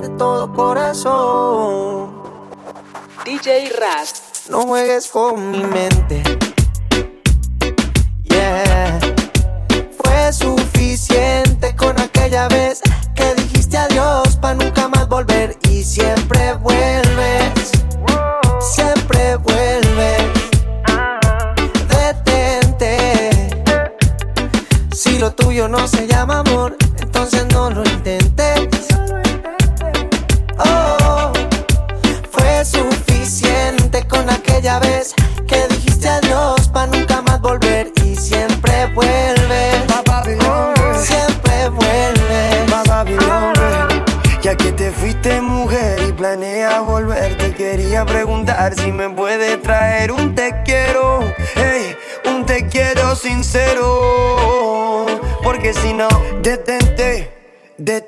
de todo corazón. DJ Raz. No juegues con mi mente. Yeah. Fue suficiente con aquella vez que dijiste adiós para nunca más volver y siempre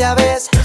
Con aquella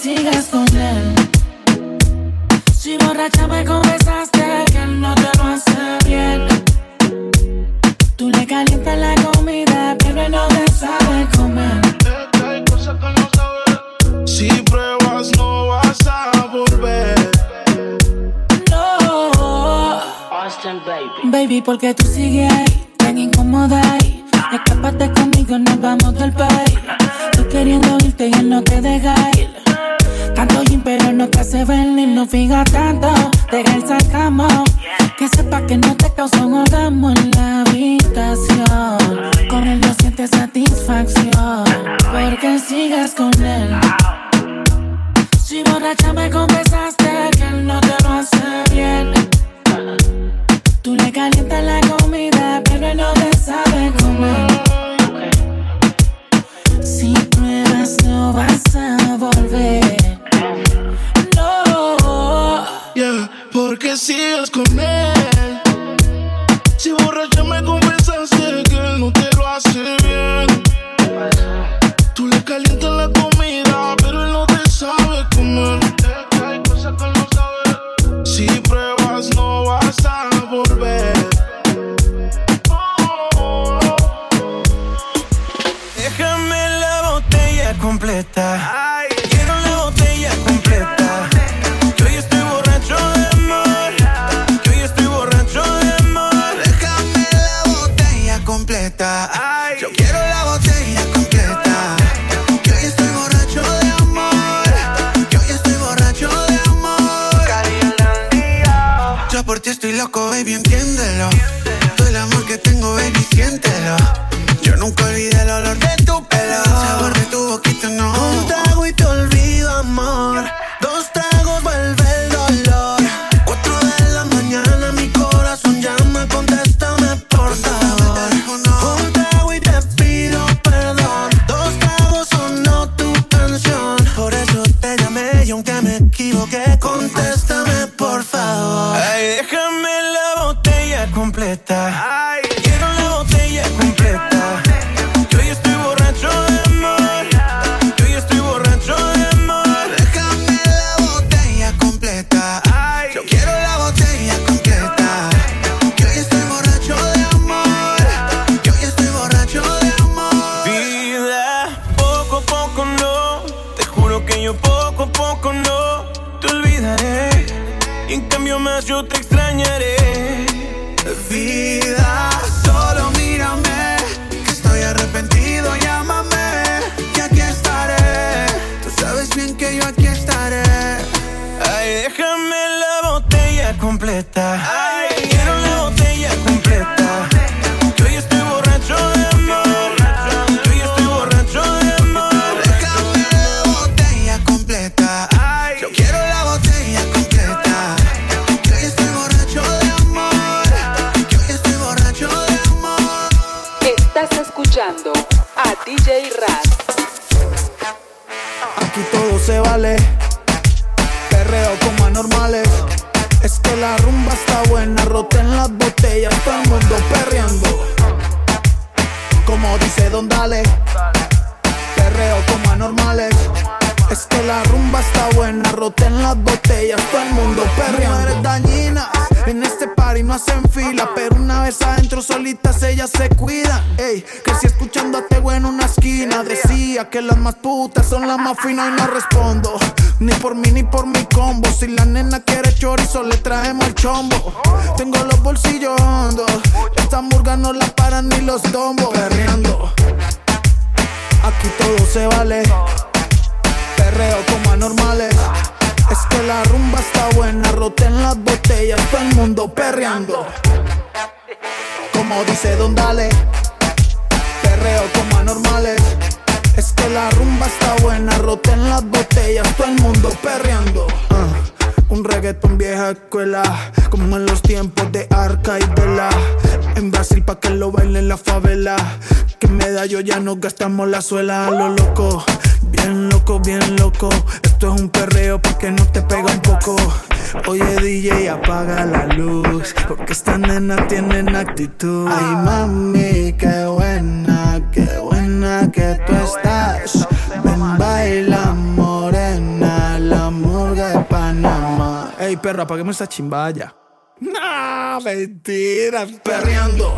Sigues con él. Si borracha me confesaste que él no te lo hace bien. Tú le calientas la comida, pero él no te sabe comer. Que no. Si pruebas, no vas a volver. No. Baby, porque tú sigues ahí, satisfacción. Porque sigues con él. Si borracha me confesaste que él no te lo hace bien. Tú le calientas la comida, pero él no te sabe comer. Si pruebas, no vas a volver. No. Yeah, porque sigues con él. Si borracha me confesaste completa. Quiero la botella completa. Que hoy estoy borracho de amor. Que hoy estoy borracho de amor. Déjame la botella completa. Yo quiero la botella completa. Que hoy estoy borracho de amor. Que hoy estoy borracho de amor. Yo por ti estoy loco, baby, entiéndelo. Todo el amor que tengo, baby, siéntelo. Buena, roten las botellas, todo el mundo perreando. Mujeres dañinas, en este party no hacen fila, pero una vez adentro solitas ellas se cuidan. Ey, crecí escuchando a Tego en una esquina, decía que las más putas son las más finas y no respondo. Ni por mí ni por mi combo, si la nena quiere chorizo le traemos el chombo. Tengo los bolsillos hondos, esta murga no la paran ni los dombos. Perreando, aquí todo se vale perreo como anormales. Es que la rumba está buena, roten las botellas, todo el mundo perreando. Como dice Don Dale, perreo como anormales. Es que la rumba está buena, roten las botellas, todo el mundo perreando. Un reggaetón vieja escuela, como en los tiempos de Arca y de la. En Brasil pa' que lo bailen la favela. Que medallo ya no gastamos la suela lo loco. Bien loco, bien loco. Esto es un perreo porque no te pega un poco. Oye, DJ, apaga la luz. Porque estas nenas tienen actitud. Ay, mami, qué buena, qué buena que tú estás. Ey, perra, apaguemos esa chimbaya. Nah, mentira, perreando.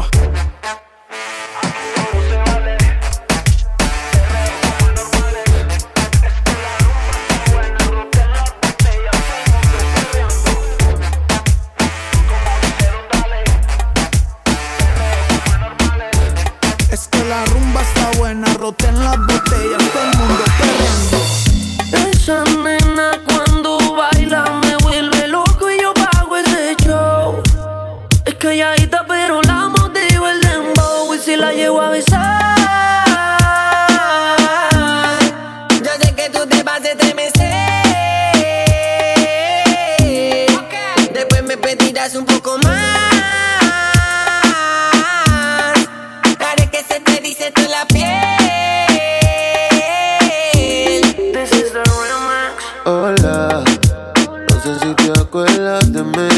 Sé si te acuerdas de mí.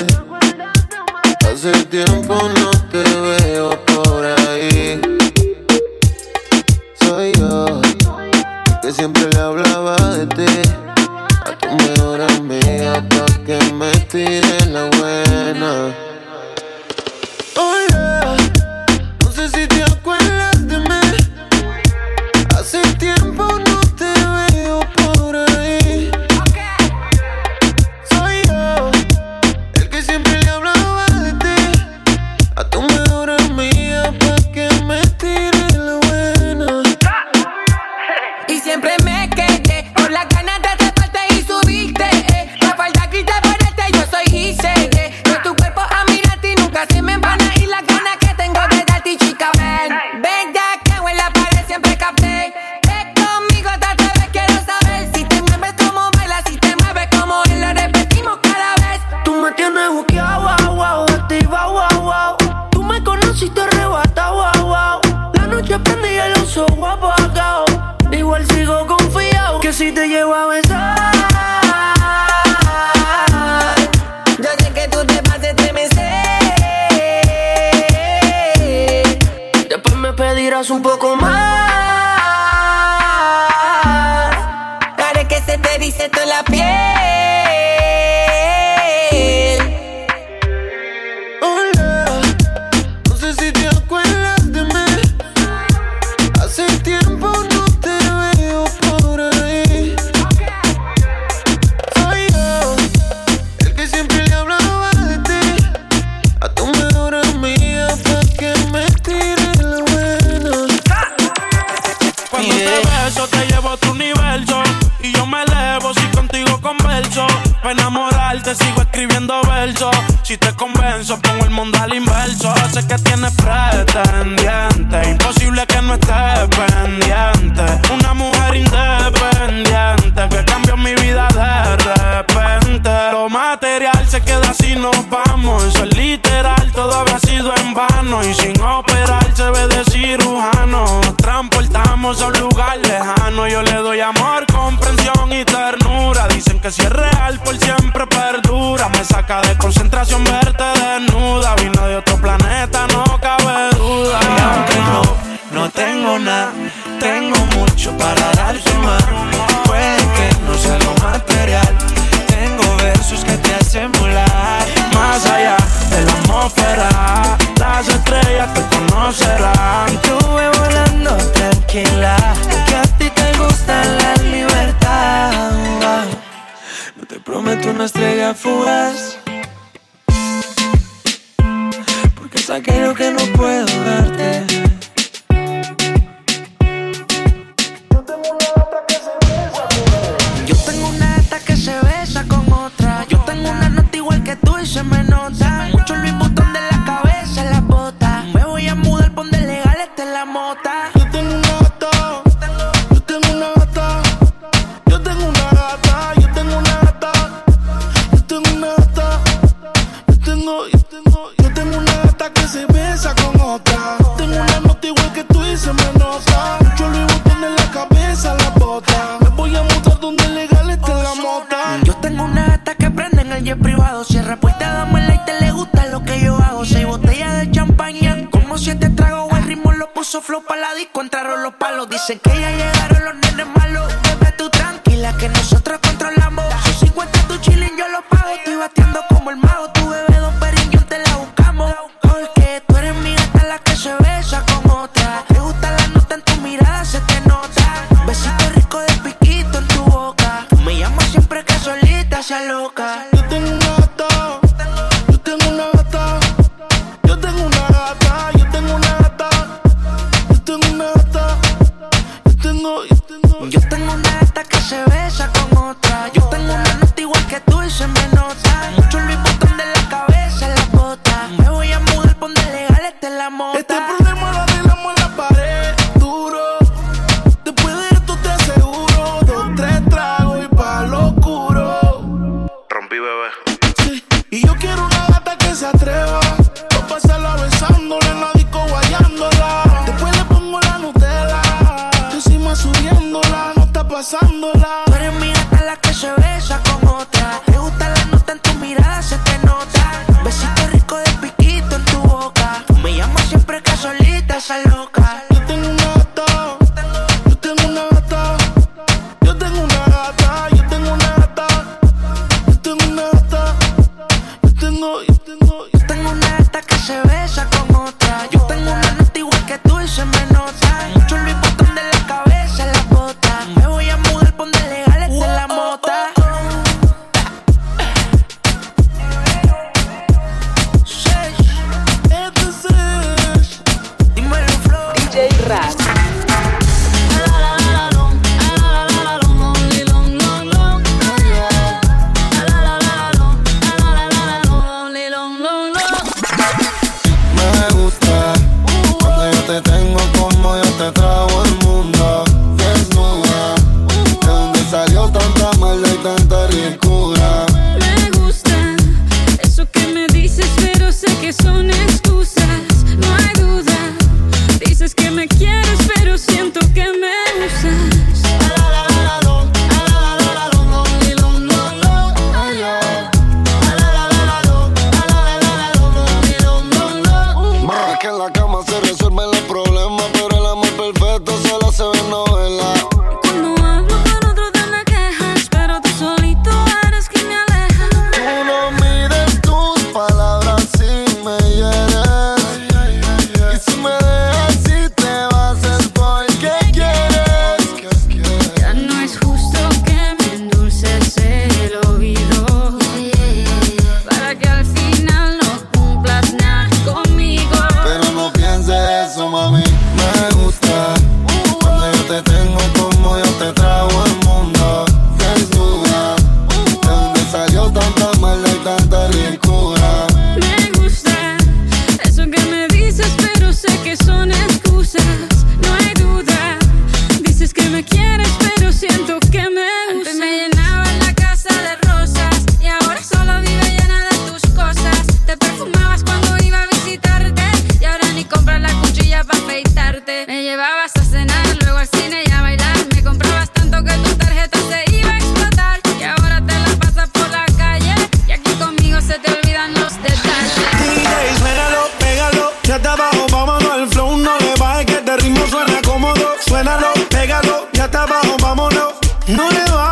Hace tiempo no te veo por ahí. Soy yo, que siempre queda si nos vamos. Eso es literal, todo habrá sido en vano. Y sin operar se ve de cirujano. Nos transportamos a un lugar lejano. Yo le doy amor, comprensión y ternura. Dicen que si es real, por siempre perdura. Me saca de concentración verte desnuda. Vino de otro planeta, no cabe duda. Y aunque no, no tengo nada, tengo mucho para darte más. Puede que no sea lo material tengo versos que te hacen volar. Más allá de la atmósfera Las estrellas te conocerán. Yo voy volando tranquila Que a ti te gusta la libertad. No te prometo una estrella fugaz Porque es aquello que no puedo darte. Paso flow pa' la disco, entraron los palos. Dicen que ya llegaron los nenes malos. Bebé, tú tranquila, que nosotros controlamos. Sus 50 tu chilling, yo los pago. Estoy batiendo con me quiere. eso, mami. Pégalo, ya está abajo, vámonos. No le va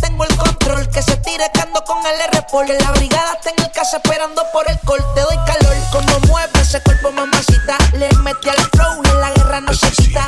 tengo el control. Que se tire cando con el r Que la brigada está en el casa esperando por el call. Te doy calor. Como mueve ese cuerpo, mamacita. Le metí al flow en la guerra no se quita.